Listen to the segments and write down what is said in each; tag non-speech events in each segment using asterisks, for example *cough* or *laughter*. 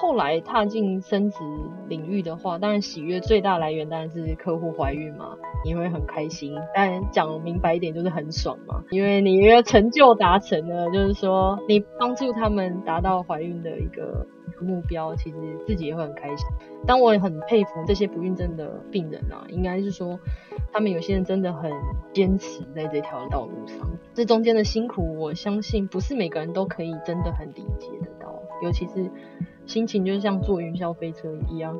后来踏进生殖领域的话，当然喜悦最大来源当然是客户怀孕嘛，你会很开心。但讲明白一点就是很爽嘛，因为你的成就达成了，就是说你帮助他们达到怀孕的一个目标，其实自己也会很开心。当我也很佩服这些不孕症的病人啊，应该是说他们有些人真的很坚持在这条道路上，这中间的辛苦，我相信不是每个人都可以真的很理解得到，尤其是心情就像坐云霄飞车一样。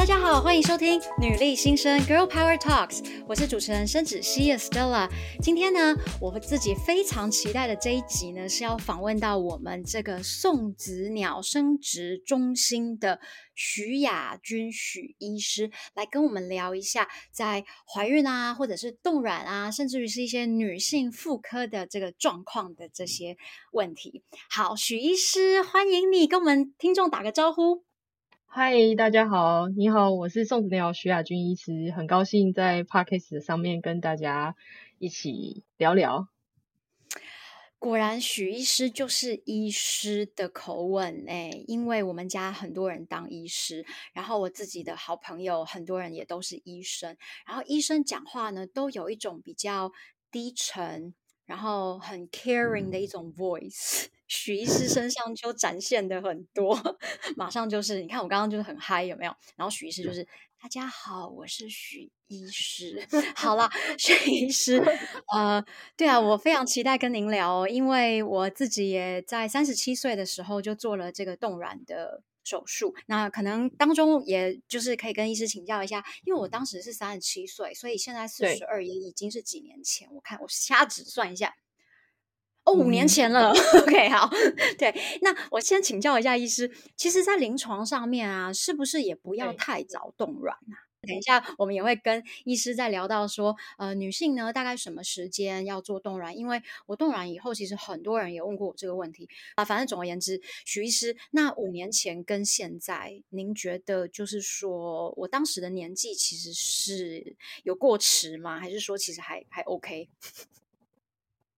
大家好，欢迎收听女力新生 Girl Power Talks，我是主持人申芷溪 Stella。今天呢，我自己非常期待的这一集呢，是要访问到我们这个送子鸟生殖中心的许雅君许医师，来跟我们聊一下在怀孕啊，或者是冻卵啊，甚至于是一些女性妇科的这个状况的这些问题。好，许医师，欢迎你跟我们听众打个招呼。嗨，大家好，你好，我是宋子鸟许雅君医师，很高兴在 Podcast 上面跟大家一起聊聊。果然，许医师就是医师的口吻哎，因为我们家很多人当医师，然后我自己的好朋友很多人也都是医生，然后医生讲话呢都有一种比较低沉，然后很 caring 的一种 voice。*laughs* 许医师身上就展现的很多，马上就是你看我刚刚就是很嗨有没有？然后许医师就是大家好，我是许医师。好啦，许医师，*laughs* 呃，对啊，我非常期待跟您聊哦，因为我自己也在三十七岁的时候就做了这个冻卵的手术，那可能当中也就是可以跟医师请教一下，因为我当时是三十七岁，所以现在四十二也已经是几年前，我看我瞎指算一下。哦，五年前了。嗯、*laughs* OK，好，*laughs* 对，那我先请教一下医师，其实，在临床上面啊，是不是也不要太早冻卵啊？等一下，我们也会跟医师再聊到说，呃，女性呢，大概什么时间要做冻卵？因为我冻卵以后，其实很多人也问过我这个问题啊。反正总而言之，许医师，那五年前跟现在，您觉得就是说我当时的年纪其实是有过迟吗？还是说其实还还 OK？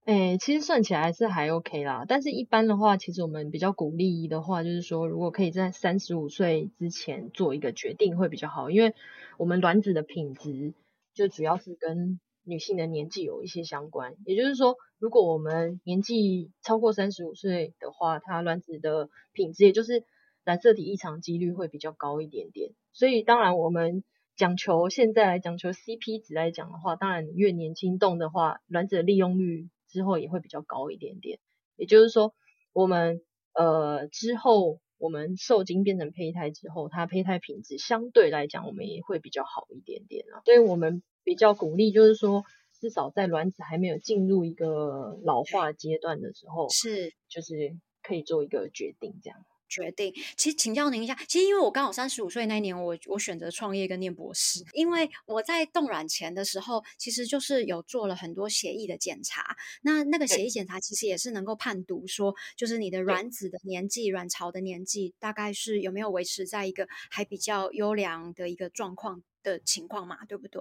哎、其实算起来是还 OK 啦，但是一般的话，其实我们比较鼓励的话，就是说，如果可以在三十五岁之前做一个决定会比较好，因为我们卵子的品质就主要是跟女性的年纪有一些相关，也就是说，如果我们年纪超过三十五岁的话，它卵子的品质，也就是染色体异常几率会比较高一点点，所以当然我们讲求现在来讲求 CP 值来讲的话，当然越年轻动的话，卵子的利用率。之后也会比较高一点点，也就是说，我们呃之后我们受精变成胚胎之后，它胚胎品质相对来讲我们也会比较好一点点啊。所以我们比较鼓励，就是说至少在卵子还没有进入一个老化阶段的时候，是就是可以做一个决定这样。决定，其实请教您一下，其实因为我刚好三十五岁那一年我，我我选择创业跟念博士，因为我在冻卵前的时候，其实就是有做了很多血液的检查，那那个血液检查其实也是能够判读说，就是你的卵子的年纪、卵巢的年纪，大概是有没有维持在一个还比较优良的一个状况的情况嘛，对不对？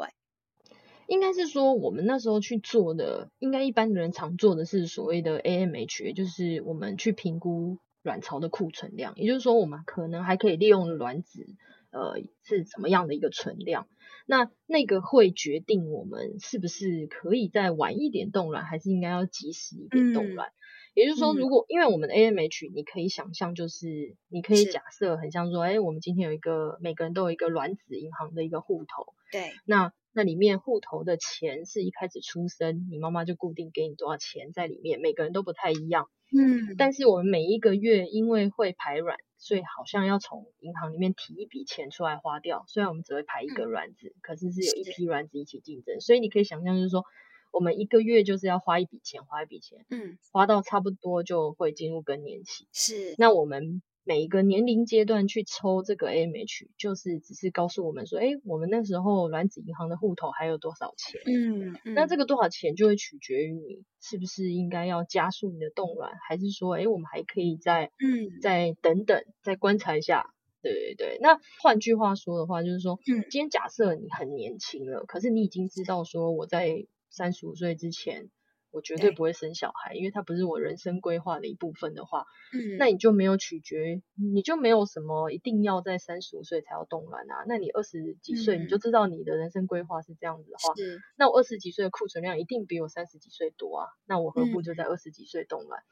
应该是说，我们那时候去做的，应该一般的人常做的是所谓的 AMH，就是我们去评估。卵巢的库存量，也就是说，我们可能还可以利用卵子，呃，是怎么样的一个存量？那那个会决定我们是不是可以再晚一点冻卵，还是应该要及时一点冻卵？嗯、也就是说，如果、嗯、因为我们的 AMH，你可以想象，就是你可以假设很像说，哎，我们今天有一个每个人都有一个卵子银行的一个户头，对，那那里面户头的钱是一开始出生，你妈妈就固定给你多少钱在里面，每个人都不太一样。嗯，但是我们每一个月因为会排卵，所以好像要从银行里面提一笔钱出来花掉。虽然我们只会排一个卵子，嗯、可是是有一批卵子一起竞争，所以你可以想象就是说，我们一个月就是要花一笔钱，花一笔钱，嗯，花到差不多就会进入更年期。是，那我们。每一个年龄阶段去抽这个 AMH，就是只是告诉我们说，哎，我们那时候卵子银行的户头还有多少钱？嗯，嗯，那这个多少钱就会取决于你是不是应该要加速你的冻卵，还是说，哎，我们还可以再嗯再等等，再观察一下。对对对。那换句话说的话，就是说，嗯，今天假设你很年轻了，可是你已经知道说我在三十五岁之前。我绝对不会生小孩，因为它不是我人生规划的一部分的话，嗯，那你就没有取决，你就没有什么一定要在三十五岁才要冻卵啊。那你二十几岁你就知道你的人生规划是这样子的话，是那我二十几岁的库存量一定比我三十几岁多啊。那我何不就在二十几岁冻卵？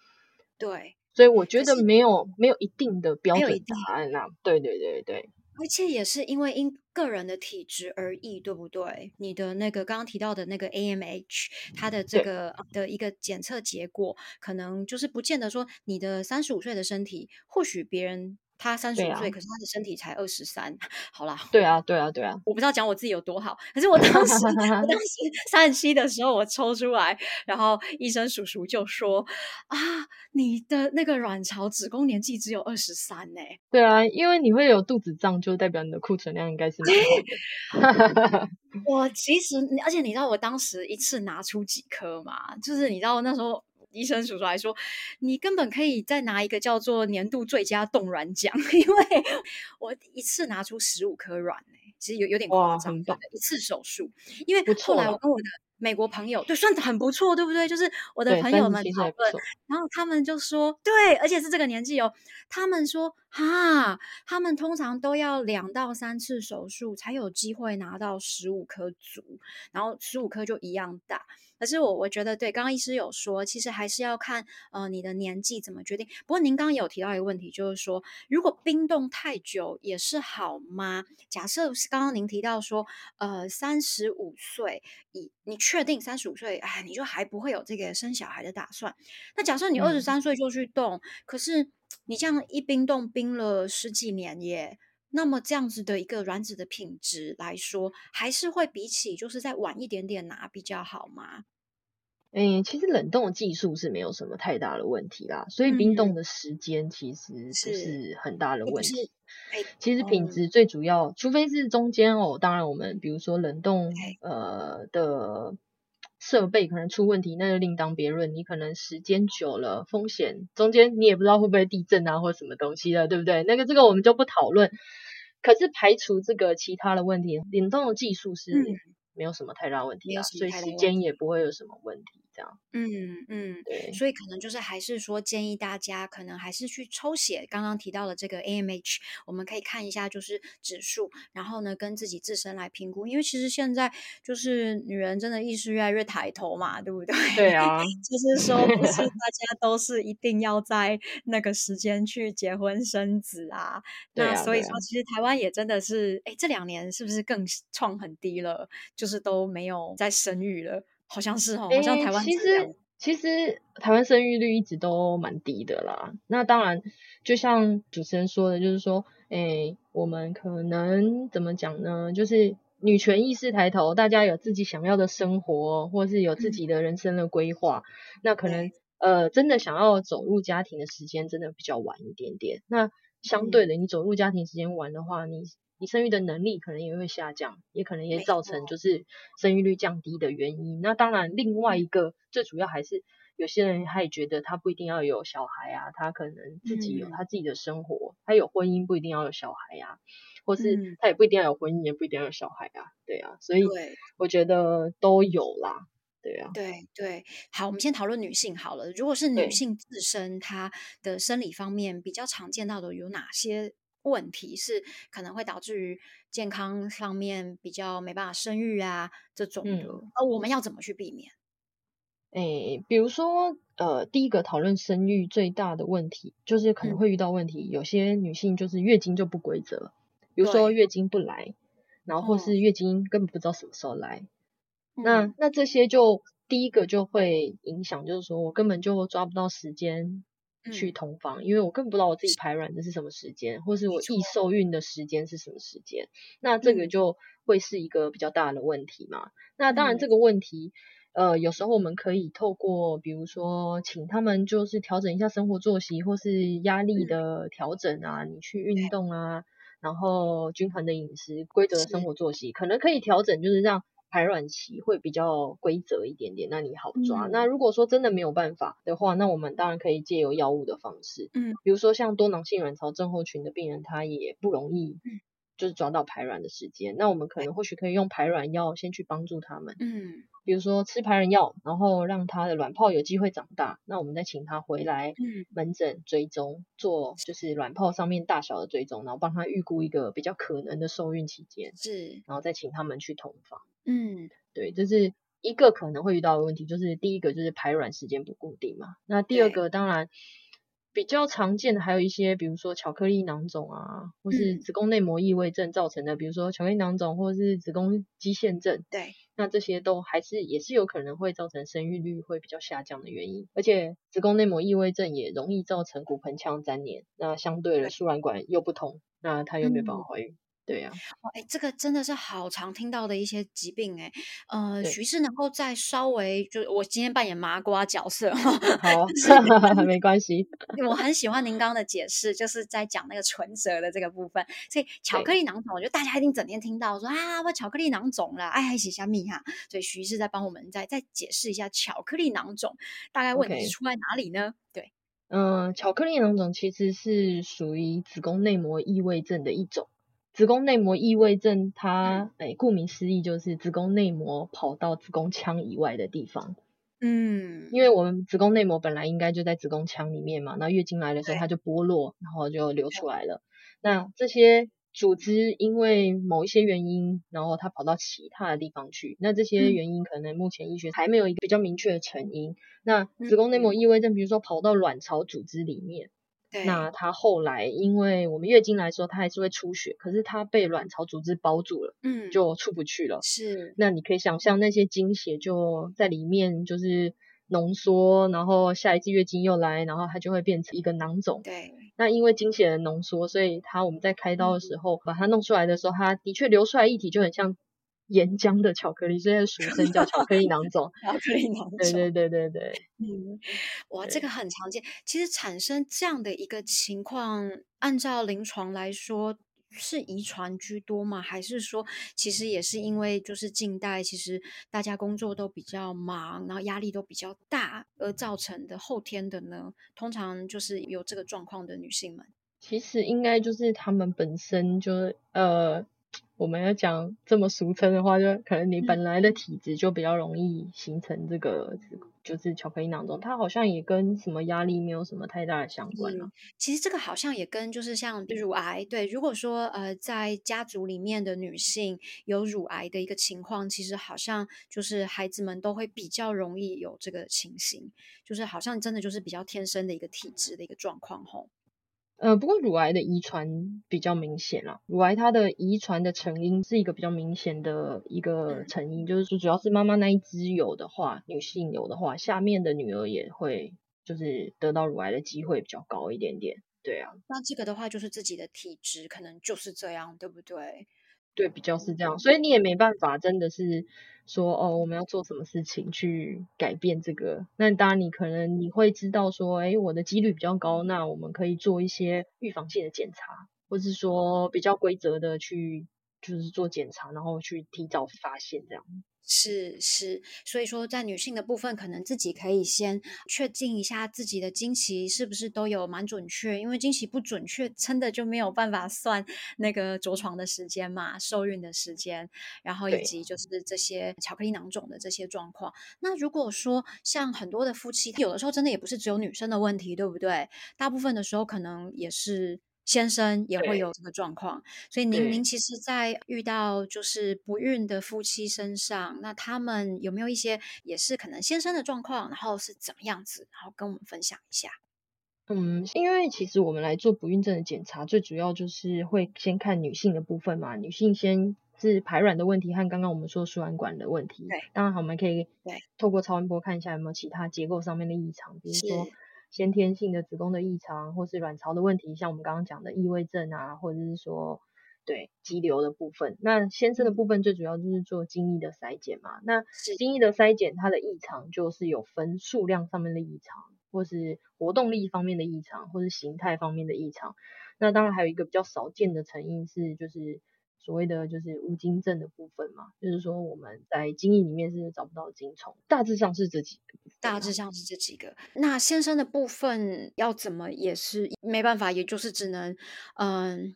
对，所以我觉得没有没有一定的标准答案啊。对对对对。而且也是因为因个人的体质而异，对不对？你的那个刚刚提到的那个 AMH，它的这个的一个检测结果，可能就是不见得说你的三十五岁的身体，或许别人。他三十五岁，可是他的身体才二十三。好啦，对啊，对啊，对啊。我不知道讲我自己有多好，可是我当时，*laughs* 我当时 *laughs* 三十七的时候，我抽出来，然后医生叔叔就说：“啊，你的那个卵巢子宫年纪只有二十三呢。”对啊，因为你会有肚子胀，就代表你的库存量应该是蛮好的。*laughs* 我其实，而且你知道，我当时一次拿出几颗嘛？就是你知道那时候。医生叔叔还说，你根本可以再拿一个叫做年度最佳冻卵奖，*laughs* 因为我一次拿出十五颗卵，其实有有点夸张，对，一次手术。因为后来我跟我的美国朋友，对，算很不错，对不对？就是我的朋友们讨论，然后他们就说，对，而且是这个年纪哦，他们说，哈，他们通常都要两到三次手术才有机会拿到十五颗足，然后十五颗就一样大。可是我我觉得对，刚刚医师有说，其实还是要看呃你的年纪怎么决定。不过您刚刚有提到一个问题，就是说如果冰冻太久也是好吗？假设是刚刚您提到说，呃三十五岁以你确定三十五岁，哎，你就还不会有这个生小孩的打算。那假设你二十三岁就去冻，嗯，可是你这样一冰冻冰了十几年耶。那么这样子的一个卵子的品质来说，还是会比起就是再晚一点点拿比较好吗？嗯，其实冷冻的技术是没有什么太大的问题啦，所以冰冻的时间其实不是很大的问题。其实品质最主要，除非是中间哦，当然我们比如说冷冻呃的设备可能出问题，那就另当别论。你可能时间久了，风险中间你也不知道会不会地震啊，或什么东西的，对不对？那个这个我们就不讨论。可是排除这个其他的问题，联动的技术是没有什么太大问题啊，所以时间也不会有什么问题。嗯嗯，所以可能就是还是说建议大家可能还是去抽血，刚刚提到了这个 AMH，我们可以看一下就是指数，然后呢跟自己自身来评估，因为其实现在就是女人真的意识越来越抬头嘛，对不对？对啊，*laughs* 就是说不是 *laughs* 大家都是一定要在那个时间去结婚生子啊，啊，那所以说其实台湾也真的是，哎，这两年是不是更创很低了？就是都没有再生育了。好像是哦，好像台湾、欸、其实其实台湾生育率一直都蛮低的啦。那当然，就像主持人说的，就是说，诶、欸，我们可能怎么讲呢？就是女权意识抬头，大家有自己想要的生活，或是有自己的人生的规划、嗯。那可能呃，真的想要走入家庭的时间，真的比较晚一点点。那相对的，你走入家庭时间晚的话，你。你生育的能力可能也会下降，也可能也造成就是生育率降低的原因。那当然，另外一个最主要还是有些人他也觉得他不一定要有小孩啊，他可能自己有他自己的生活，嗯、他有婚姻不一定要有小孩呀、啊，或是他也不一定要有婚姻，也不一定要有小孩啊，对啊，所以我觉得都有啦，对啊，对对，好，我们先讨论女性好了。如果是女性自身她的生理方面比较常见到的有哪些？问题是可能会导致于健康上面比较没办法生育啊这种的，而、嗯、我们要怎么去避免？诶，比如说，呃，第一个讨论生育最大的问题就是可能会遇到问题，嗯、有些女性就是月经就不规则，比如说月经不来，然后或是月经根本不知道什么时候来，嗯、那那这些就第一个就会影响，就是说我根本就抓不到时间。去同房，因为我根本不知道我自己排卵的是什么时间，或是我易。受孕的时间是什么时间，那这个就会是一个比较大的问题嘛。那当然这个问题，呃，有时候我们可以透过，比如说请他们就是调整一下生活作息，或是压力的调整啊，你去运动啊，然后均衡的饮食、规则的生活作息，可能可以调整，就是让。排卵期会比较规则一点点，那你好抓。嗯。那如果说真的没有办法的话，那我们当然可以借由药物的方式，嗯，比如说像多囊性卵巢症候群的病人，他也不容易就是抓到排卵的时间。那我们可能或许可以用排卵药先去帮助他们，嗯，比如说吃排卵药，然后让他的卵泡有机会长大。那我们再请他回来门诊追踪，做就是卵泡上面大小的追踪，然后帮他预估一个比较可能的受孕期间，是，然后再请他们去同房。嗯，对，这是一个可能会遇到的问题，就是第一个就是排卵时间不固定嘛。那第二个当然。比较常见的还有一些，比如说巧克力囊肿啊，或是子宫内膜异位症造成的，嗯、比如说巧克力囊肿或是子宫肌腺症。对，那这些都还是也是有可能会造成生育率会比较下降的原因。而且子宫内膜异位症也容易造成骨盆腔粘连，那相对的输卵管又不通，那它又没有办法怀孕。嗯对呀、啊，哎，这个真的是好常听到的一些疾病哎，呃，许医师能够再稍微，就我今天扮演麻瓜角色，好，*laughs* 没关系，我很喜欢您刚刚的解释，就是在讲那个唇舌的这个部分，所以 *laughs* 巧克力囊肿，我觉得大家一定整天听到说啊，我巧克力囊肿了，哎，还写下密哈，所以许医师在帮我们再再解释一下巧克力囊肿大概问题是出在哪里呢？对，嗯，巧克力囊肿其实是属于子宫内膜异位症的一种。子宫内膜异位症，它诶，顾名思义就是子宫内膜跑到子宫腔以外的地方。嗯，因为我们子宫内膜本来应该就在子宫腔里面嘛，那月经来的时候它就剥落，然后就流出来了。那这些组织因为某一些原因，然后它跑到其他的地方去。那这些原因可能目前医学还没有一个比较明确的成因。那子宫内膜异位症，比如说跑到卵巢组织里面。那她后来，因为我们月经来的时候，他还是会出血，可是她被卵巢组织包住了，嗯，就出不去了。是，那你可以想象那些经血就在里面就是浓缩，然后下一次月经又来，然后它就会变成一个囊肿。对，那因为经血的浓缩，所以它我们在开刀的时候、嗯、把它弄出来的时候，它的确流出来液体就很像。岩浆的巧克力，所以俗称叫巧克力囊肿。*laughs* 巧克力囊肿，对对对对对。嗯，哇，这个很常见。其实产生这样的一个情况，按照临床来说，是遗传居多吗？还是说，其实也是因为就是近代其实大家工作都比较忙，然后压力都比较大而造成的后天的呢？通常就是有这个状况的女性们，其实应该就是她们本身就呃。我们要讲这么俗称的话，就可能你本来的体质就比较容易形成这个，就是巧克力囊肿。它好像也跟什么压力没有什么太大的相关了。其实这个好像也跟就是像乳癌，对，如果说呃在家族里面的女性有乳癌的一个情况，其实好像就是孩子们都会比较容易有这个情形，就是好像真的就是比较天生的一个体质的一个状况吼。呃，不过乳癌的遗传比较明显啦。乳癌它的遗传的成因是一个比较明显的一个成因，就是说主要是妈妈那一支有的话，女性有的话，下面的女儿也会就是得到乳癌的机会比较高一点点。对啊，那这个的话就是自己的体质可能就是这样，对不对？对，比较是这样，所以你也没办法，真的是说哦，我们要做什么事情去改变这个。那当然，你可能你会知道说，哎，我的几率比较高，那我们可以做一些预防性的检查，或是说比较规则的去就是做检查，然后去提早发现这样。是是，所以说在女性的部分，可能自己可以先确定一下自己的经期是不是都有蛮准确，因为经期不准确，真的就没有办法算 *laughs* 那个着床的时间嘛，受孕的时间，然后以及就是这些巧克力囊肿的这些状况。那如果说像很多的夫妻，有的时候真的也不是只有女生的问题，对不对？大部分的时候可能也是。先生也会有这个状况，所以您您其实，在遇到就是不孕的夫妻身上，那他们有没有一些也是可能先生的状况，然后是怎么样子，然后跟我们分享一下？嗯，因为其实我们来做不孕症的检查，最主要就是会先看女性的部分嘛，女性先是排卵的问题和刚刚我们说输卵管的问题。对，当然我们可以对透过超音波看一下有没有其他结构上面的异常，比如说。先天性的子宫的异常，或是卵巢的问题，像我们刚刚讲的异位症啊，或者是说对肌瘤的部分。那先生的部分最主要就是做精液的筛检嘛。那精液的筛检，它的异常就是有分数量上面的异常，或是活动力方面的异常，或是形态方面的异常。那当然还有一个比较少见的成因是，就是所谓的就是无精症的部分嘛，就是说我们在精液里面是找不到精虫，大致上是这几个。大致上是这几个。那先生的部分要怎么也是没办法，也就是只能嗯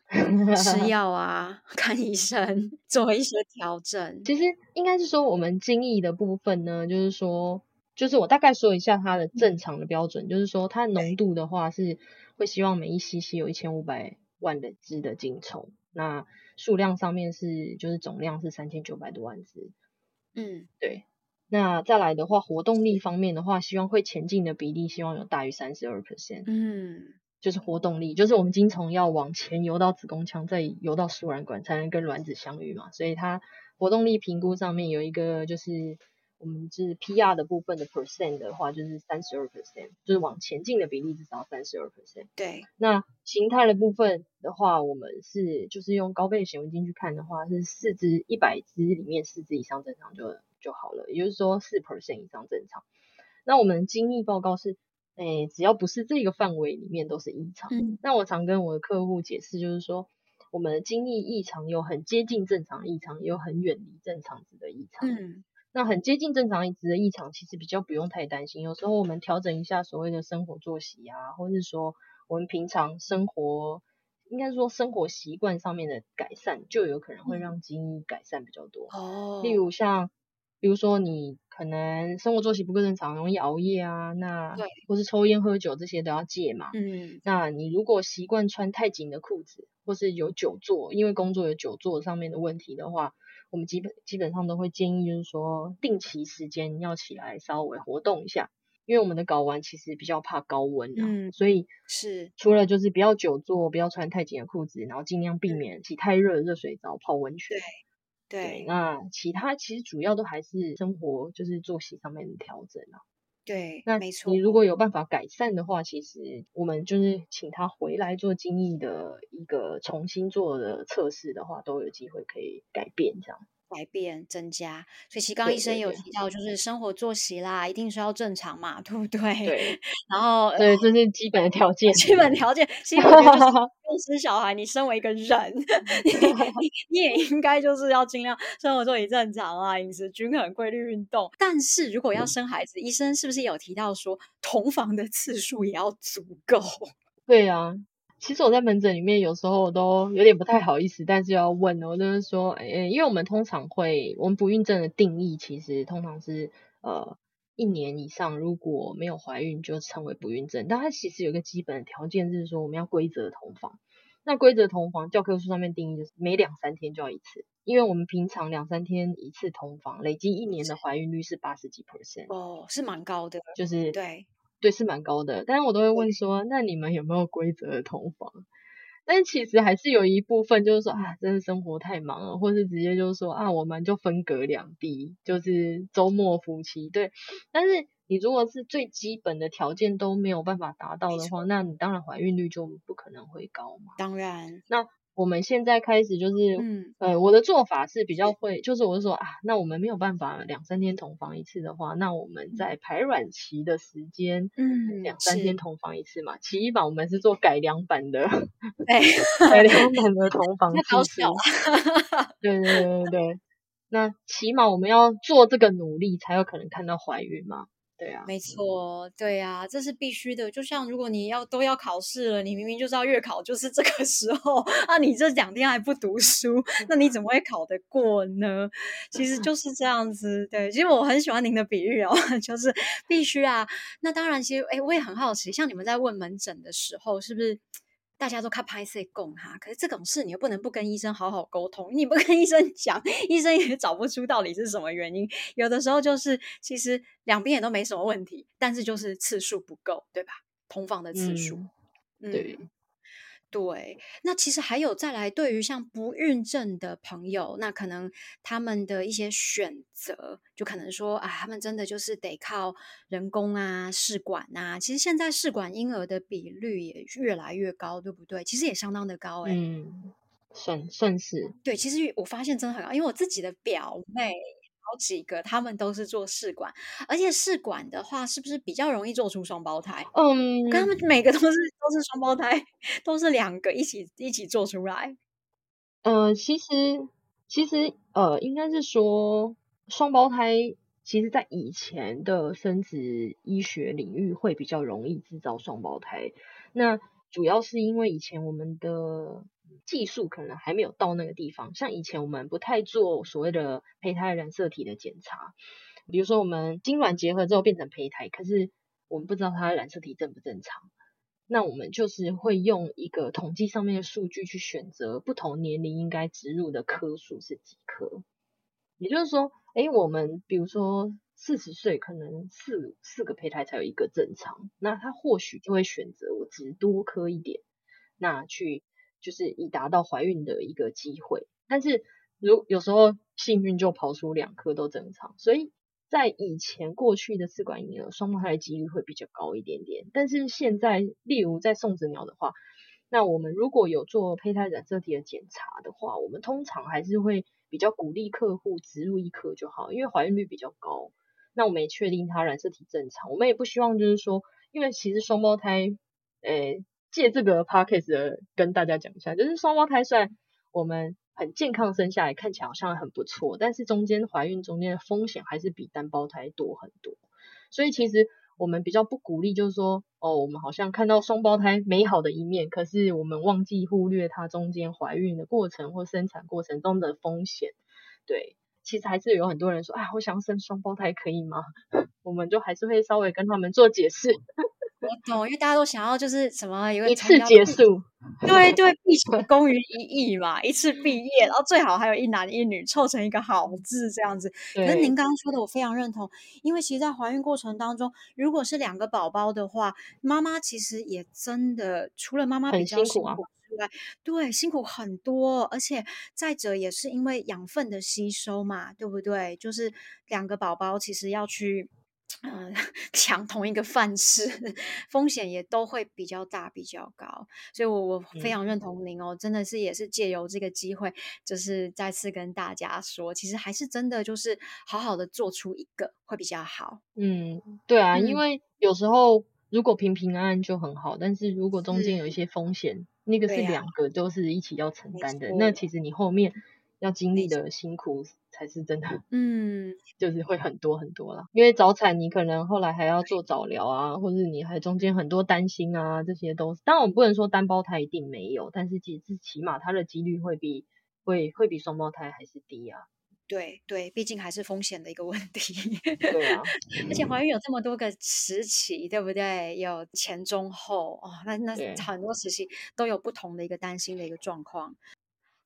吃 *laughs* 药啊，看医生，做一些调整。其实应该是说我们精液的部分呢，就是说，就是我大概说一下它的正常的标准，嗯、就是说它的浓度的话是会希望每一 cc 有一千五百万的只的精虫，那数量上面是就是总量是三千九百多万只。嗯，对。那再来的话，活动力方面的话，希望会前进的比例希望有大于三十二 percent。嗯，就是活动力，就是我们精虫要往前游到子宫腔，再游到输卵管，才能跟卵子相遇嘛。所以它活动力评估上面有一个，就是我们是 PR 的部分的 percent 的话，就是三十二 percent，就是往前进的比例至少三十二 percent。对。那形态的部分的话，我们是就是用高倍显微镜去看的话，是四只一百只里面四只以上正常就。就好了，也就是说四 percent 以上正常。那我们的精密报告是，诶，只要不是这个范围里面都是异常。嗯。那我常跟我的客户解释，就是说我们的精液异常有很接近正常异常，也有很远离正常值的异常。嗯。那很接近正常值的异常，其实比较不用太担心。有时候我们调整一下所谓的生活作息啊，或是说我们平常生活，应该说生活习惯上面的改善，就有可能会让精液改善比较多。哦。例如像。比如说你可能生活作息不够正常，容易熬夜啊，那或是抽烟喝酒这些都要戒嘛。嗯，那你如果习惯穿太紧的裤子，或是有久坐，因为工作有久坐上面的问题的话，我们基本基本上都会建议就是说定期时间要起来稍微活动一下，因为我们的睾丸其实比较怕高温啊，嗯，所以是除了就是不要久坐，不要穿太紧的裤子，然后尽量避免洗太热的热水澡、泡温泉。对，对，那其他其实主要都还是生活就是作息上面的调整啊。对，那没错。你如果有办法改善的话，其实我们就是请他回来做精益的一个重新做的测试的话，都有机会可以改变这样。改变增加，所以其实刚刚医生有提到，就是生活作息啦，一定是要正常嘛，对不对？*laughs* 对。然后，对，这是基本的条件。基本条件，其实我觉得就是 *laughs* 要生小孩，你身为一个人，你你你也应该就是要尽量生活作息正常啊，饮食均衡，规律运动。但是如果要生孩子，嗯、医生是不是有提到说，同房的次数也要足够？*laughs* 对啊。其实我在门诊里面有时候我都有点不太好意思，但是要问，我就是说，哎，因为我们通常会，我们不孕症的定义其实通常是呃一年以上如果没有怀孕就称为不孕症，但它其实有一个基本的条件就是说我们要规则同房。那规则同房教科书上面定义就是每两三天就要一次，因为我们平常两三天一次同房，累积一年的怀孕率是八十几 percent 哦，是蛮高的，就是对。对，是蛮高的，但是我都会问说，那你们有没有规则的同房？但其实还是有一部分就是说啊，真的生活太忙了，或是直接就是说啊，我们就分隔两地，就是周末夫妻。对，但是你如果是最基本的条件都没有办法达到的话，那你当然怀孕率就不可能会高嘛。当然，那。我们现在开始就是，嗯，呃，我的做法是比较会，就是我是说啊，那我们没有办法两三天同房一次的话，那我们在排卵期的时间，嗯，两三天同房一次嘛。其一版我们是做改良版的，哎，改良版的同房 *laughs* 次数，哈对对对对对，那起码我们要做这个努力，才有可能看到怀孕嘛。对啊，没错，对啊，这是必须的。就像如果你要都要考试了，你明明就知道月考，就是这个时候，那、啊、你这两天还不读书，那你怎么会考得过呢？其实就是这样子。对，其实我很喜欢您的比喻哦，*laughs* 就是必须啊。那当然，其实哎，我也很好奇，像你们在问门诊的时候，是不是？大家都看拍摄供哈，可是这种事你又不能不跟医生好好沟通，你不 *laughs* 跟医生讲，医生也找不出到底是什么原因。有的时候就是其实两边也都没什么问题，但是就是次数不够，对吧？同房的次数，嗯，嗯对，那其实还有再来，对于像不孕症的朋友，那可能他们的一些选择，就可能说啊，他们真的就是得靠人工啊、试管啊。其实现在试管婴儿的比率也越来越高，对不对？其实也相当的高哎、欸。嗯，算算是。对，其实我发现真的很高，因为我自己的表妹。好几个，他们都是做试管，而且试管的话，是不是比较容易做出双胞胎？嗯，跟他们每个都是都是双胞胎，都是两个一起一起做出来。呃，其实其实呃，应该是说双胞胎，其实在以前的生殖医学领域会比较容易制造双胞胎。那主要是因为以前我们的技术可能还没有到那个地方，像以前我们不太做所谓的胚胎染色体的检查，比如说我们精卵结合之后变成胚胎，可是我们不知道它的染色体正不正常，那我们就是会用一个统计上面的数据去选择不同年龄应该植入的颗数是几颗，也就是说，诶，我们比如说四十岁可能四四个胚胎才有一个正常，那他或许就会选择我植多颗一点，那去。就是以达到怀孕的一个机会，但是如有时候幸运就跑出两颗都正常，所以在以前过去的试管婴儿双胞胎的几率会比较高一点点。但是现在，例如在送子鸟的话，那我们如果有做胚胎染色体的检查的话，我们通常还是会比较鼓励客户植入一颗就好，因为怀孕率比较高。那我们也确定它染色体正常，我们也不希望就是说，因为其实双胞胎，诶、借这个 podcast 跟大家讲一下，就是双胞胎虽然我们很健康生下来，看起来好像很不错，但是中间怀孕中间的风险还是比单胞胎多很多。所以其实我们比较不鼓励，就是说哦，我们好像看到双胞胎美好的一面，可是我们忘记忽略它中间怀孕的过程或生产过程中的风险。对，其实还是有很多人说，哎，我想生双胞胎可以吗？*laughs* 我们就还是会稍微跟他们做解释。我懂，因为大家都想要就是什么有一次结束，*laughs* 对对，毕竟功于一役嘛，一次毕业，然后最好还有一男一女凑成一个好字这样子。可是您刚刚说的我非常认同，因为其实，在怀孕过程当中，如果是两个宝宝的话，妈妈其实也真的除了妈妈比较辛苦之外，对，辛苦很多，而且再者也是因为养分的吸收嘛，对不对？就是两个宝宝其实要去。嗯，*laughs* 抢同一个饭吃，风险也都会比较大，比较高，所以我我非常认同您哦，嗯、真的是也是借由这个机会，就是再次跟大家说，其实还是真的就是好好的做出一个会比较好。嗯，对啊，嗯、因为有时候如果平平安安就很好，但是如果中间有一些风险，那个是两个都是一起要承担的，啊、那其实你后面。要经历的辛苦才是真的，*laughs* 嗯，就是会很多很多啦。因为早产，你可能后来还要做早疗啊，或者你还中间很多担心啊，这些都是。当然，我们不能说单胞胎一定没有，但是其实起码它的几率会比会会比双胞胎还是低啊。对对，毕竟还是风险的一个问题。对啊，*laughs* 而且怀孕有这么多个时期，对不对？有前中后哦，那那很多时期都有不同的一个担心的一个状况。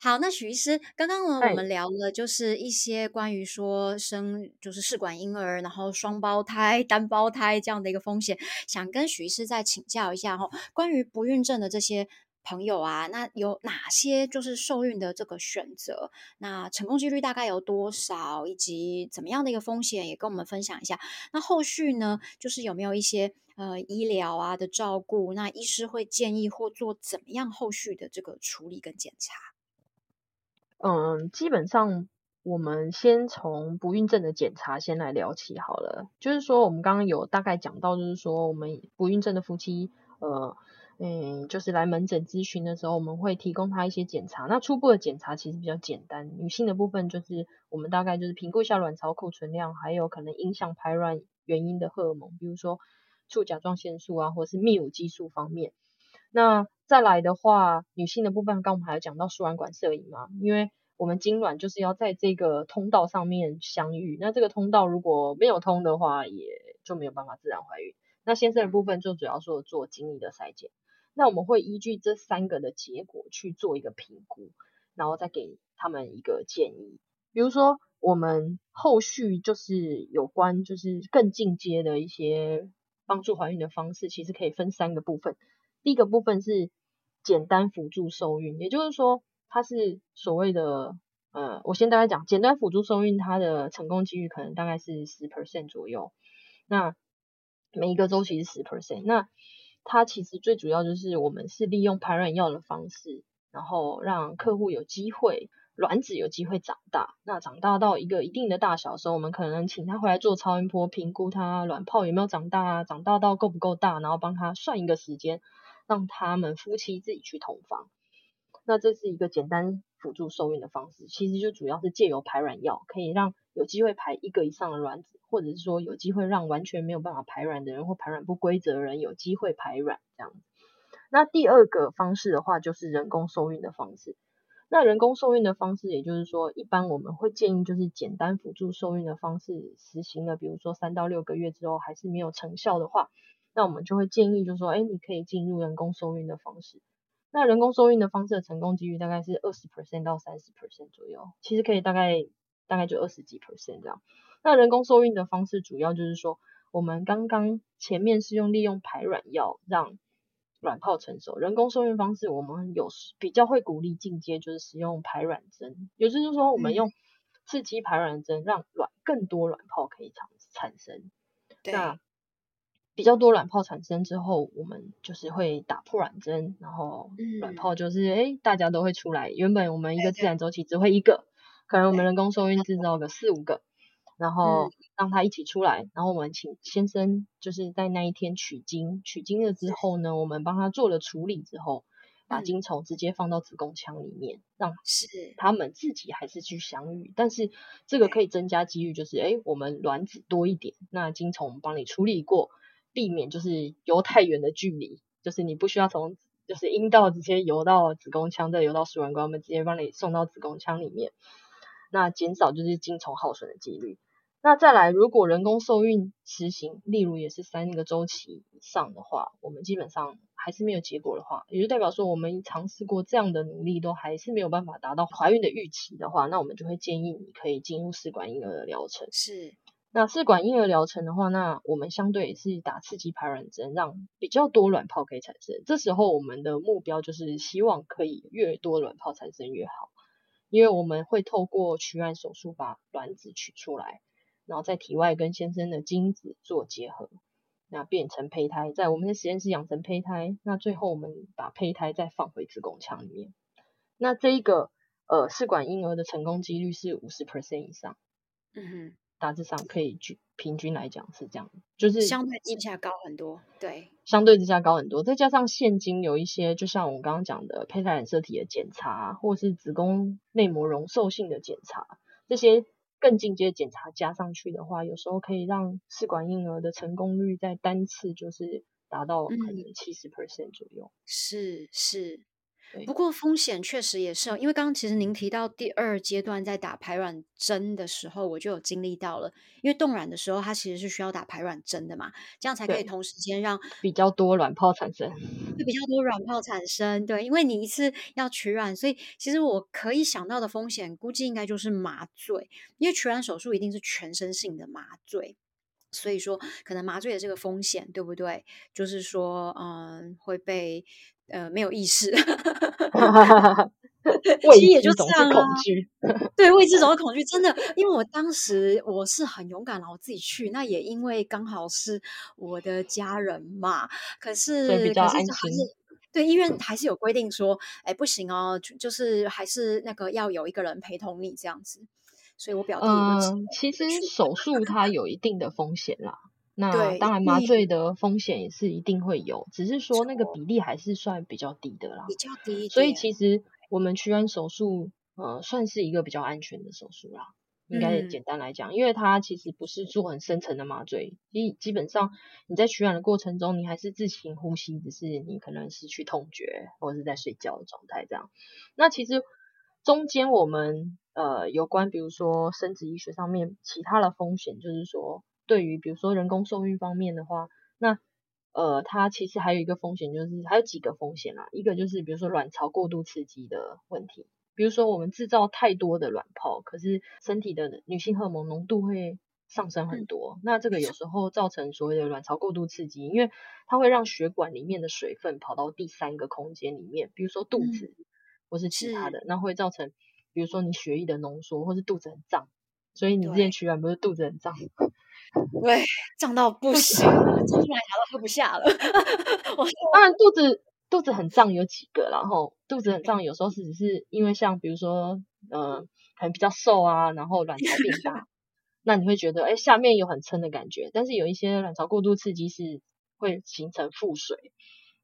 好，那许医师，刚刚呢，我们聊了就是一些关于说生就是试管婴儿，然后双胞胎、单胞胎这样的一个风险，想跟许医师再请教一下哈，关于不孕症的这些朋友啊，那有哪些就是受孕的这个选择？那成功几率大概有多少，以及怎么样的一个风险，也跟我们分享一下。那后续呢，就是有没有一些呃医疗啊的照顾？那医师会建议或做怎么样后续的这个处理跟检查？嗯，基本上我们先从不孕症的检查先来聊起好了。就是说，我们刚刚有大概讲到，就是说我们不孕症的夫妻，呃，嗯，就是来门诊咨询的时候，我们会提供他一些检查。那初步的检查其实比较简单，女性的部分就是我们大概就是评估一下卵巢库存量，还有可能影响排卵原因的荷尔蒙，比如说促甲状腺素啊，或是泌乳激素方面。那再来的话，女性的部分，刚我们还有讲到输卵管摄影嘛，因为我们精卵就是要在这个通道上面相遇，那这个通道如果没有通的话，也就没有办法自然怀孕。那先生的部分就主要说做精液的筛检，那我们会依据这三个的结果去做一个评估，然后再给他们一个建议。比如说，我们后续就是有关就是更进阶的一些帮助怀孕的方式，其实可以分三个部分。第一个部分是简单辅助受孕，也就是说，它是所谓的，呃，我先大概讲，简单辅助受孕，它的成功几率可能大概是十 percent 左右。那每一个周期是十 percent，那它其实最主要就是我们是利用排卵药的方式，然后让客户有机会卵子有机会长大。那长大到一个一定的大小的时候，我们可能请他回来做超音波评估，他卵泡有没有长大啊，长大到够不够大，然后帮他算一个时间。让他们夫妻自己去同房，那这是一个简单辅助受孕的方式，其实就主要是借由排卵药，可以让有机会排一个以上的卵子，或者是说有机会让完全没有办法排卵的人或排卵不规则的人有机会排卵这样子。那第二个方式的话，就是人工受孕的方式。那人工受孕的方式，也就是说，一般我们会建议就是简单辅助受孕的方式实行了，比如说三到六个月之后还是没有成效的话，那我们就会建议就是说，哎，你可以进入人工受孕的方式。那人工受孕的方式的成功几率大概是二十 percent 到三十 percent 左右，其实可以大概大概就二十几 percent 这样。那人工受孕的方式主要就是说，我们刚刚前面是用利用排卵药让卵泡成熟，人工受孕方式我们有比较会鼓励进阶，就是使用排卵针，也就是说我们用刺激排卵针让卵更多卵泡可以产产生。对。那比较多卵泡产生之后，我们就是会打破卵针，然后卵泡就是哎、嗯、大家都会出来。原本我们一个自然周期只会一个，可能我们人工受孕制造个四五个。然后让它一起出来，然后我们请先生就是在那一天取精，取精了之后呢，我们帮他做了处理之后，把精虫直接放到子宫腔里面，让是。他们自己还是去相遇，但是这个可以增加几率，就是哎，我们卵子多一点，那精虫帮你处理过，避免就是游太远的距离，就是你不需要从就是阴道直接游到子宫腔，再游到输卵管，我们直接帮你送到子宫腔里面，那减少就是精虫耗损的几率。那再来，如果人工受孕实行，例如也是三个周期以上的话，我们基本上还是没有结果的话，也就代表说我们尝试过这样的努力都还是没有办法达到怀孕的预期的话，那我们就会建议你可以进入试管婴儿的疗程。是，那试管婴儿疗程的话，那我们相对也是打刺激排卵针，让比较多卵泡可以产生。这时候我们的目标就是希望可以越多卵泡产生越好，因为我们会透过取卵手术把卵子取出来。然后在体外跟先生的精子做结合，那变成胚胎，在我们的实验室养成胚胎，那最后我们把胚胎再放回子宫腔里面。那这一个呃试管婴儿的成功几率是五十 percent 以上，嗯哼，大致上可以均平均来讲是这样，就是相对之下高很多，对，相对之下高很多，再加上现今有一些，就像我刚刚讲的胚胎染色体的检查，或是子宫内膜容受性的检查，这些。更进阶检查加上去的话，有时候可以让试管婴儿的成功率在单次就是达到可能七十 percent 左右。嗯、是是，不过风险确实也是，因为刚刚其实您提到第二阶段在打排卵针的时候，我就有经历到了，因为冻卵的时候它其实是需要打排卵针的嘛，这样才可以同时间让比较多卵泡产生。会比较多卵泡产生，对，因为你一次要取卵，所以其实我可以想到的风险，估计应该就是麻醉，因为取卵手术一定是全身性的麻醉，所以说可能麻醉的这个风险，对不对？就是说，嗯，会被呃没有意识，*laughs* 未知总是恐惧，对，未知总是恐惧，真的，因为我当时我是很勇敢了，我自己去，那也因为刚好是我的家人嘛，可是比较安心，对，医院还是有规定说，哎，不行哦，就是还是那个要有一个人陪同你这样子，所以我表弟，嗯，其实手术。它有一定的风险啦，那当然麻醉的风险也是一定会有，只是说那个比例还是算比较低的啦，比较低，所以其实。我们取卵手术，呃，算是一个比较安全的手术啦。应该简单来讲，嗯，因为它其实不是做很深层的麻醉，基基本上你在取卵的过程中，你还是自行呼吸，只是你可能失去痛觉或者是在睡觉的状态这样。那其实中间我们呃有关，比如说生殖医学上面其他的风险，就是说对于比如说人工受孕方面的话，那。呃，它其实还有一个风险，就是还有几个风险啦。一个就是比如说卵巢过度刺激的问题，比如说我们制造太多的卵泡，可是身体的女性荷尔蒙浓度会上升很多，嗯，那这个有时候造成所谓的卵巢过度刺激，因为它会让血管里面的水分跑到第三个空间里面，比如说肚子或是其他的，那会造成比如说你血液的浓缩，或是肚子很胀。所以你之前取卵不是肚子很胀？对，胀到不行，*laughs* 了，出来茶都喝不下了。*laughs* 我当然肚子肚子很胀有几个，然后肚子很胀有时候是只是因为像比如说呃可能比较瘦啊，然后卵巢变大，那你会觉得哎下面有很撑的感觉，但是有一些卵巢过度刺激是会形成腹水，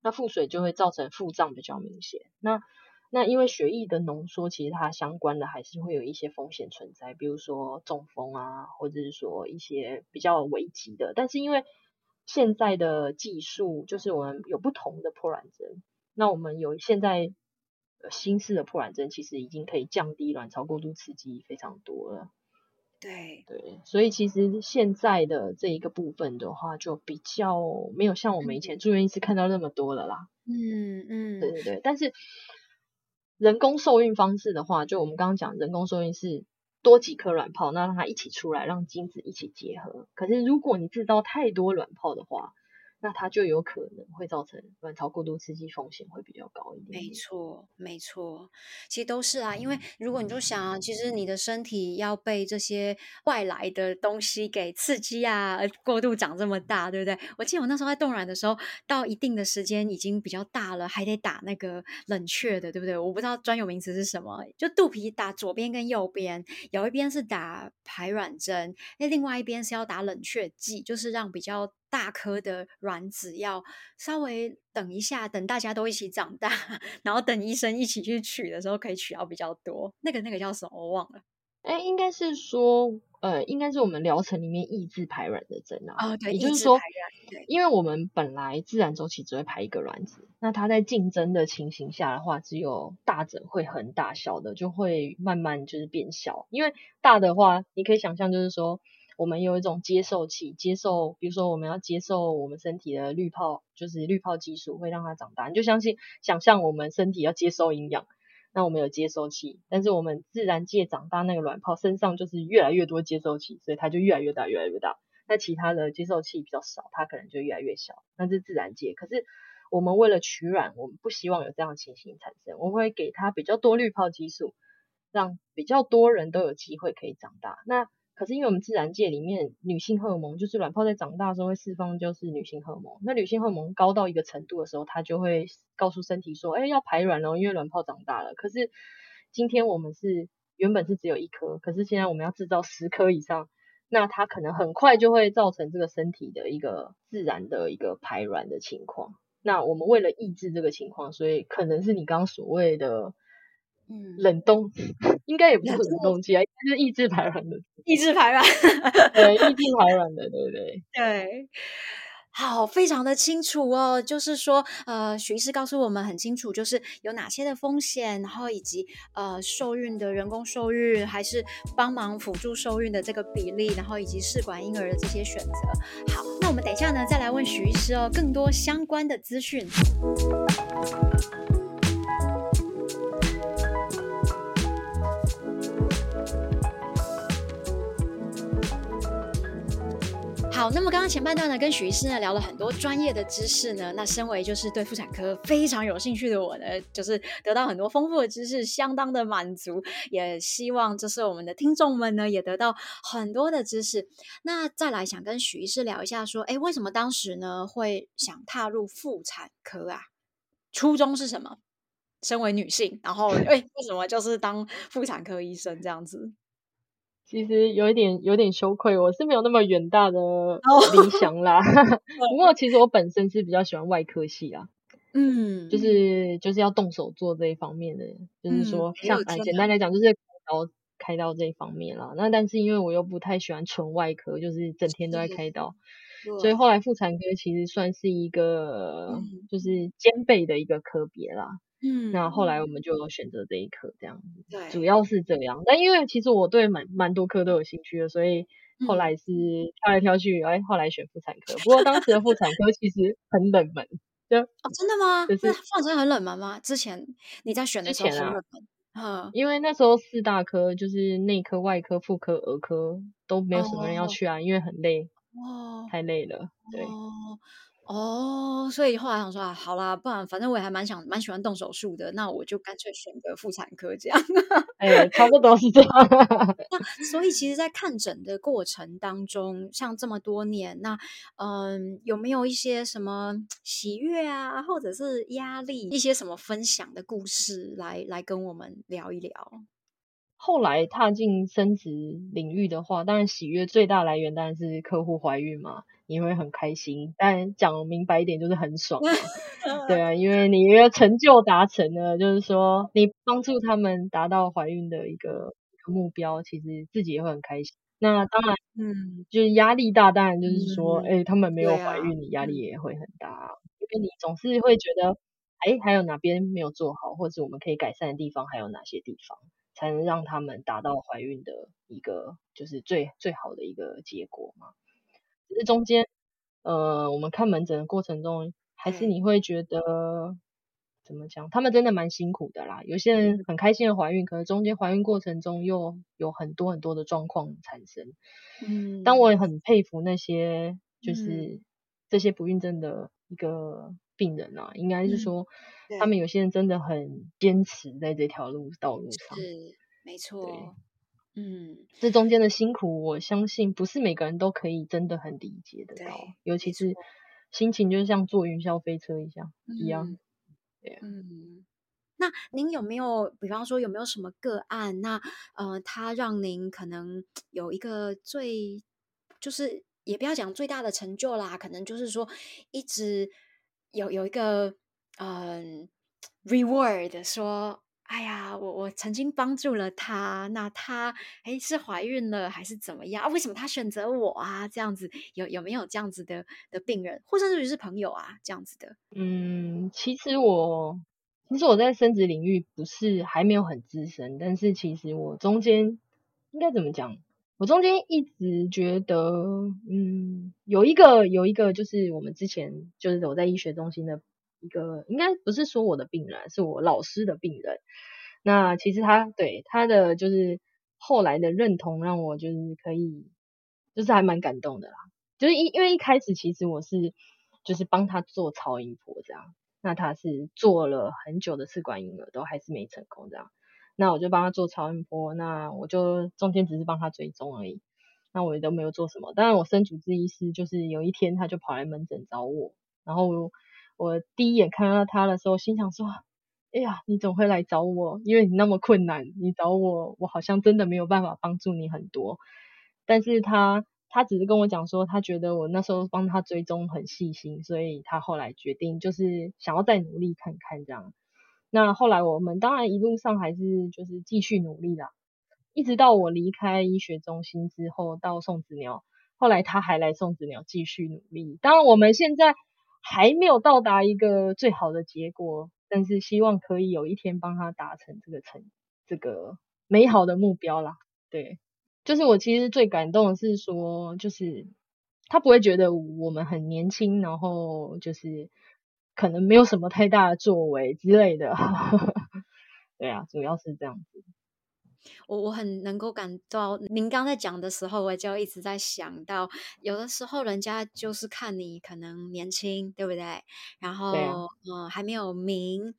那腹水就会造成腹胀比较明显。那那因为血液的浓缩，其实它相关的还是会有一些风险存在，比如说中风啊，或者是说一些比较危急的。但是因为现在的技术，就是我们有不同的破卵针，那我们有现在新式的破卵针，其实已经可以降低卵巢过度刺激非常多了。对对，所以其实现在的这一个部分的话，就比较没有像我们以前住院医师看到那么多了啦。嗯嗯，对对对，但是。人工受孕方式的话，就我们刚刚讲，人工受孕是多几颗卵泡，那让它一起出来，让精子一起结合。可是如果你制造太多卵泡的话，那它就有可能会造成卵巢过度刺激，风险会比较高一点。没错，没错，其实都是啊。因为如果你就想啊，其实你的身体要被这些外来的东西给刺激啊，过度长这么大，对不对？我记得我那时候在冻卵的时候，到一定的时间已经比较大了，还得打那个冷却的，对不对？我不知道专有名词是什么，就肚皮打左边跟右边，有一边是打排卵针，那另外一边是要打冷却剂，就是让比较。大颗的卵子要稍微等一下，等大家都一起长大，*laughs* 然后等医生一起去取的时候，可以取到比较多。那个那个叫什么？我忘了。哎，应该是说，呃，应该是我们疗程里面抑制排卵的针啊。哦，对，也就是说，因为我们本来自然周期只会排一个卵子，那它在竞争的情形下的话，只有大者会很大，小的就会慢慢就是变小。因为大的话，你可以想象就是说。我们有一种接受器，接受，比如说我们要接受我们身体的滤泡，就是滤泡激素会让它长大。你就相信，想象我们身体要接收营养，那我们有接收器，但是我们自然界长大那个卵泡身上就是越来越多接收器，所以它就越来越大，越来越大。那其他的接受器比较少，它可能就越来越小。那是自然界。可是我们为了取卵，我们不希望有这样的情形产生，我们会给它比较多滤泡激素，让比较多人都有机会可以长大。那可是因为我们自然界里面女性荷尔蒙，就是卵泡在长大的时候会释放，就是女性荷尔蒙。那女性荷尔蒙高到一个程度的时候，它就会告诉身体说，哎，要排卵了，因为卵泡长大了。可是今天我们是原本是只有一颗，可是现在我们要制造十颗以上，那它可能很快就会造成这个身体的一个自然的一个排卵的情况。那我们为了抑制这个情况，所以可能是你刚刚所谓的。嗯，冷冻 *laughs* 应该也不是冷冻剂啊，应该是抑制排卵的，抑制排卵，*laughs* 对，抑制排卵的，对不对？*laughs* 对，好，非常的清楚哦。就是说，呃，徐医师告诉我们很清楚，就是有哪些的风险，然后以及呃，受孕的人工受孕还是帮忙辅助受孕的这个比例，然后以及试管婴儿的这些选择。好，那我们等一下呢，再来问徐医师哦，更多相关的资讯。好，那么刚刚前半段呢，跟许医师呢聊了很多专业的知识呢。那身为就是对妇产科非常有兴趣的我呢，就是得到很多丰富的知识，相当的满足。也希望就是我们的听众们呢，也得到很多的知识。那再来想跟许医师聊一下，说，哎，为什么当时呢会想踏入妇产科啊？初衷是什么？身为女性，然后哎，为什么就是当妇产科医生这样子？其实有一点有点羞愧，我是没有那么远大的理想啦。*laughs* Oh. 不过其实我本身是比较喜欢外科系啦，嗯，就是就是要动手做这一方面的，就是说、嗯、像哎简单来讲就是开刀开刀这一方面啦。那但是因为我又不太喜欢纯外科，就是整天都在开刀，所以后来妇产科其实算是一个就是兼备的一个科别啦。嗯，那后来我们就选择这一科这样子，对，主要是这样。但因为其实我对蛮蛮多科都有兴趣的，所以后来是挑来挑去，哎、嗯，后来选妇产科。不过当时的妇产科其实很冷门，就哦，真的吗？就是妇产科很冷门吗？之前你在选的时候很冷门，啊，因为那时候四大科就是内科、外科、妇科、儿科都没有什么人要去啊，哦、因为很累，哦，太累了，对。哦哦，所以后来想说啊，好啦，不然反正我也还蛮想蛮喜欢动手术的，那我就干脆选个妇产科这样。*laughs* 哎、欸，差不多是这样。那所以其实，在看诊的过程当中，像这么多年，那嗯，有没有一些什么喜悦啊，或者是压力，一些什么分享的故事来来跟我们聊一聊？后来踏进生殖领域的话，当然喜悦最大来源当然是客户怀孕嘛。你会很开心。但讲明白一点，就是很爽。*laughs* 对啊，因为你一个成就达成了，就是说你帮助他们达到怀孕的一个目标，其实自己也会很开心。那当然，嗯，就是压力大，当然就是说，哎、嗯欸，他们没有怀孕，啊、你压力也会很大，因为你总是会觉得，哎、欸，还有哪边没有做好，或者我们可以改善的地方还有哪些地方，才能让他们达到怀孕的一个就是最最好的一个结果嘛？只是中间，呃，我们看门诊的过程中，还是你会觉得。嗯怎么讲？他们真的蛮辛苦的啦。有些人很开心的怀孕，可是中间怀孕过程中又有很多很多的状况产生。嗯，但我也很佩服那些就是这些不孕症的一个病人啊，嗯、应该是说他们有些人真的很坚持在这条路道路上。是，没错。嗯，这中间的辛苦，我相信不是每个人都可以真的很理解得到，尤其是心情就像坐云霄飞车一样、嗯、一样。嗯，那您有没有，比方说有没有什么个案？那呃，他让您可能有一个最，就是也不要讲最大的成就啦，可能就是说一直有有一个嗯、reward，说，哎呀，我我曾经帮助了他，那他哎是怀孕了还是怎么样？啊，为什么他选择我啊？这样子有有没有这样子的的病人，或者是是朋友啊这样子的？嗯，其实我其实我在生殖领域不是还没有很资深，但是其实我中间应该怎么讲？我中间一直觉得，嗯，有一个有一个就是我们之前就是我在医学中心的。一个应该不是说我的病人，是我老师的病人。那其实他对他的就是后来的认同，让我就是可以，就是还蛮感动的啦。就是一因为一开始其实我是就是帮他做超音波这样，那他是做了很久的试管婴儿，都还是没成功这样。那我就帮他做超音波，那我就中间只是帮他追踪而已，那我也都没有做什么。当然我生主治医师就是有一天他就跑来门诊找我，然后。我第一眼看到他的时候，心想说：“哎呀，你怎么会来找我？因为你那么困难，你找我，我好像真的没有办法帮助你很多。”但是他他只是跟我讲说，他觉得我那时候帮他追踪很细心，所以他后来决定就是想要再努力看看这样。那后来我们当然一路上还是就是继续努力啦，一直到我离开医学中心之后到送子鸟，后来他还来送子鸟继续努力。当然我们现在。还没有到达一个最好的结果，但是希望可以有一天帮他达成这个成这个美好的目标啦。对，就是我其实最感动的是说，就是他不会觉得我们很年轻，然后就是可能没有什么太大的作为之类的。*laughs* 对啊，主要是这样子。我我很能够感到，您刚在讲的时候，我就一直在想到，有的时候人家就是看你可能年轻，对不对？然后，嗯、呃，还没有名。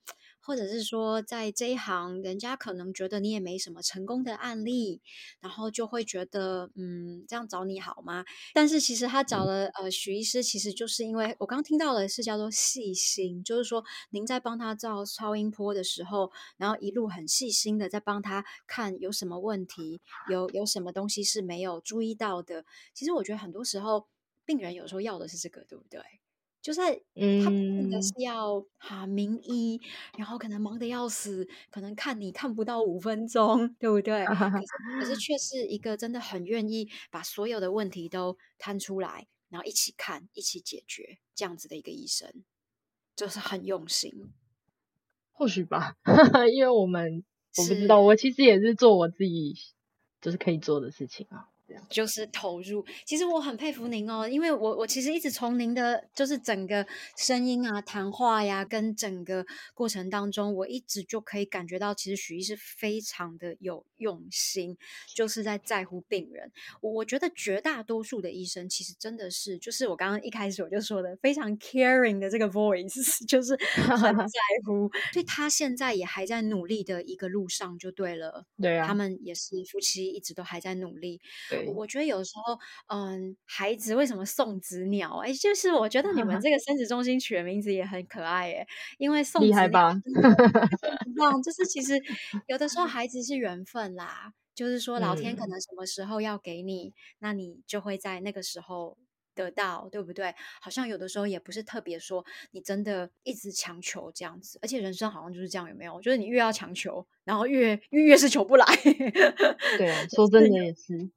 或者是说，在这一行，人家可能觉得你也没什么成功的案例，然后就会觉得，嗯，这样找你好吗？但是其实他找了呃许医师，其实就是因为我刚听到的是叫做细心，就是说您在帮他照超音波的时候，然后一路很细心的在帮他看有什么问题，有有什么东西是没有注意到的。其实我觉得很多时候病人有时候要的是这个，对不对？就是他真的是要哈、啊、名医，然后可能忙得要死，可能看你看不到五分钟，对不对？可是可是 *laughs* 却是一个真的很愿意把所有的问题都摊出来，然后一起看，一起解决这样子的一个医生，就是很用心。或许吧，*laughs* 因为我们我不知道，我其实也是做我自己就是可以做的事情啊。就是投入，其实我很佩服您哦，因为我我其实一直从您的就是整个声音啊、谈话呀，跟整个过程当中，我一直就可以感觉到，其实许医师非常的有用心，就是在在乎病人。我我觉得绝大多数的医生其实真的是，就是我刚刚一开始我就说的非常 caring 的这个 voice，*laughs* 就是很 *laughs* 在乎，所以他现在也还在努力的一个路上，就对了。对啊，他们也是夫妻，一直都还在努力。我觉得有时候，嗯，孩子为什么送子鸟？哎，就是我觉得你们 *laughs* 这个生殖中心取的名字也很可爱，哎，因为送子鸟，厉害吧？就是其实 *laughs* 有的时候孩子是缘分啦，就是说老天可能什么时候要给你，嗯、那你就会在那个时候得到，对不对？好像有的时候也不是特别说你真的一直强求这样子，而且人生好像就是这样，有没有？就是你越要强求，然后越越越是求不来。对啊，*laughs* 说真的也是。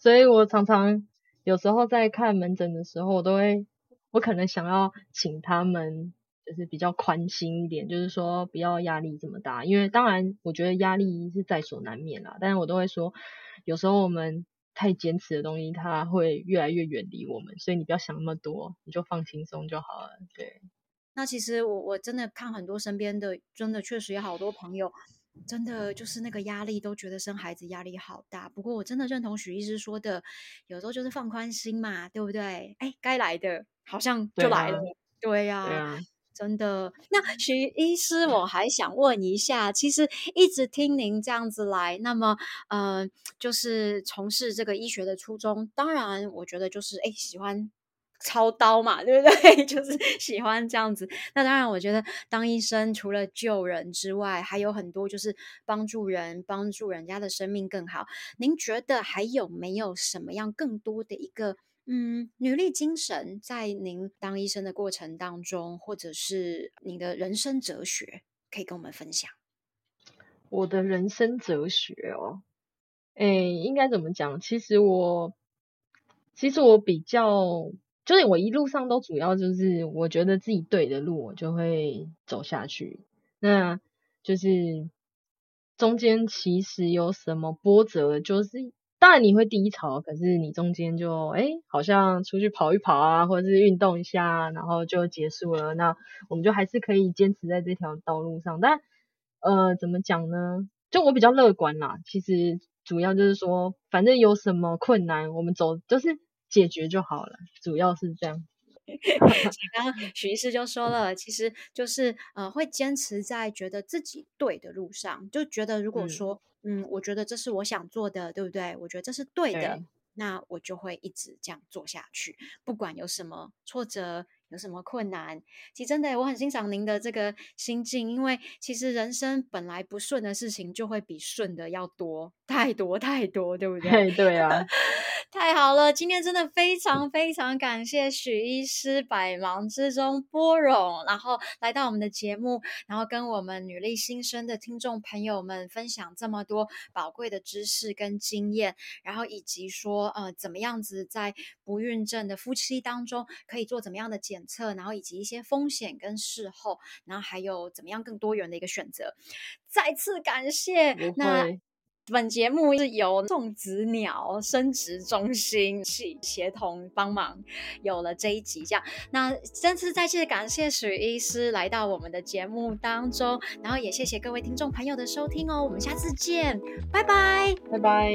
所以我常常有时候在看门诊的时候，我都会，我可能想要请他们就是比较宽心一点，就是说不要压力这么大，因为当然我觉得压力是在所难免啦，但是我都会说，有时候我们。太坚持的东西，它会越来越远离我们，所以你不要想那么多，你就放轻松就好了。对，那其实我我真的看很多身边的，真的确实有好多朋友，真的就是那个压力都觉得生孩子压力好大。不过我真的认同许医师说的，有时候就是放宽心嘛，对不对？哎，该来的好像就来了，对呀。对啊。真的，那许医师，我还想问一下，其实一直听您这样子来，那么，呃，就是从事这个医学的初衷，当然，我觉得就是，哎，喜欢操刀嘛，*laughs* 对不对？就是喜欢这样子。那当然，我觉得当医生除了救人之外，还有很多就是帮助人，帮助人家的生命更好。您觉得还有没有什么样更多的一个？嗯，女力精神在您当医生的过程当中，或者是你的人生哲学，可以跟我们分享。我的人生哲学哦，哎，应该怎么讲？其实我，其实我比较，就是我一路上都主要就是，我觉得自己对的路，我就会走下去。那就是中间其实有什么波折，就是。当然你会低潮，可是你中间就哎，好像出去跑一跑啊，或者是运动一下，然后就结束了。那我们就还是可以坚持在这条道路上。但呃，怎么讲呢？就我比较乐观啦。其实主要就是说，反正有什么困难，我们走就是解决就好了。主要是这样。*laughs* 刚刚许医师就说了，其实就是呃，会坚持在觉得自己对的路上，就觉得如果说。嗯嗯，我觉得这是我想做的，对不对？我觉得这是对的，对，那我就会一直这样做下去，不管有什么挫折，有什么困难。其实真的，我很欣赏您的这个心境，因为其实人生本来不顺的事情就会比顺的要多，太多太多，对不对？对，啊。*laughs* 太好了，今天真的非常非常感谢许医师百忙之中拨冗，然后来到我们的节目，然后跟我们女力新生的听众朋友们分享这么多宝贵的知识跟经验，然后以及说呃怎么样子在不孕症的夫妻当中可以做怎么样的检测，然后以及一些风险跟事后，然后还有怎么样更多元的一个选择。再次感谢那。本节目是由种子鸟生殖中心系协同帮忙，有了这一集这样，那再次再次感谢许医师来到我们的节目当中，然后也谢谢各位听众朋友的收听哦，我们下次见，拜拜，拜拜。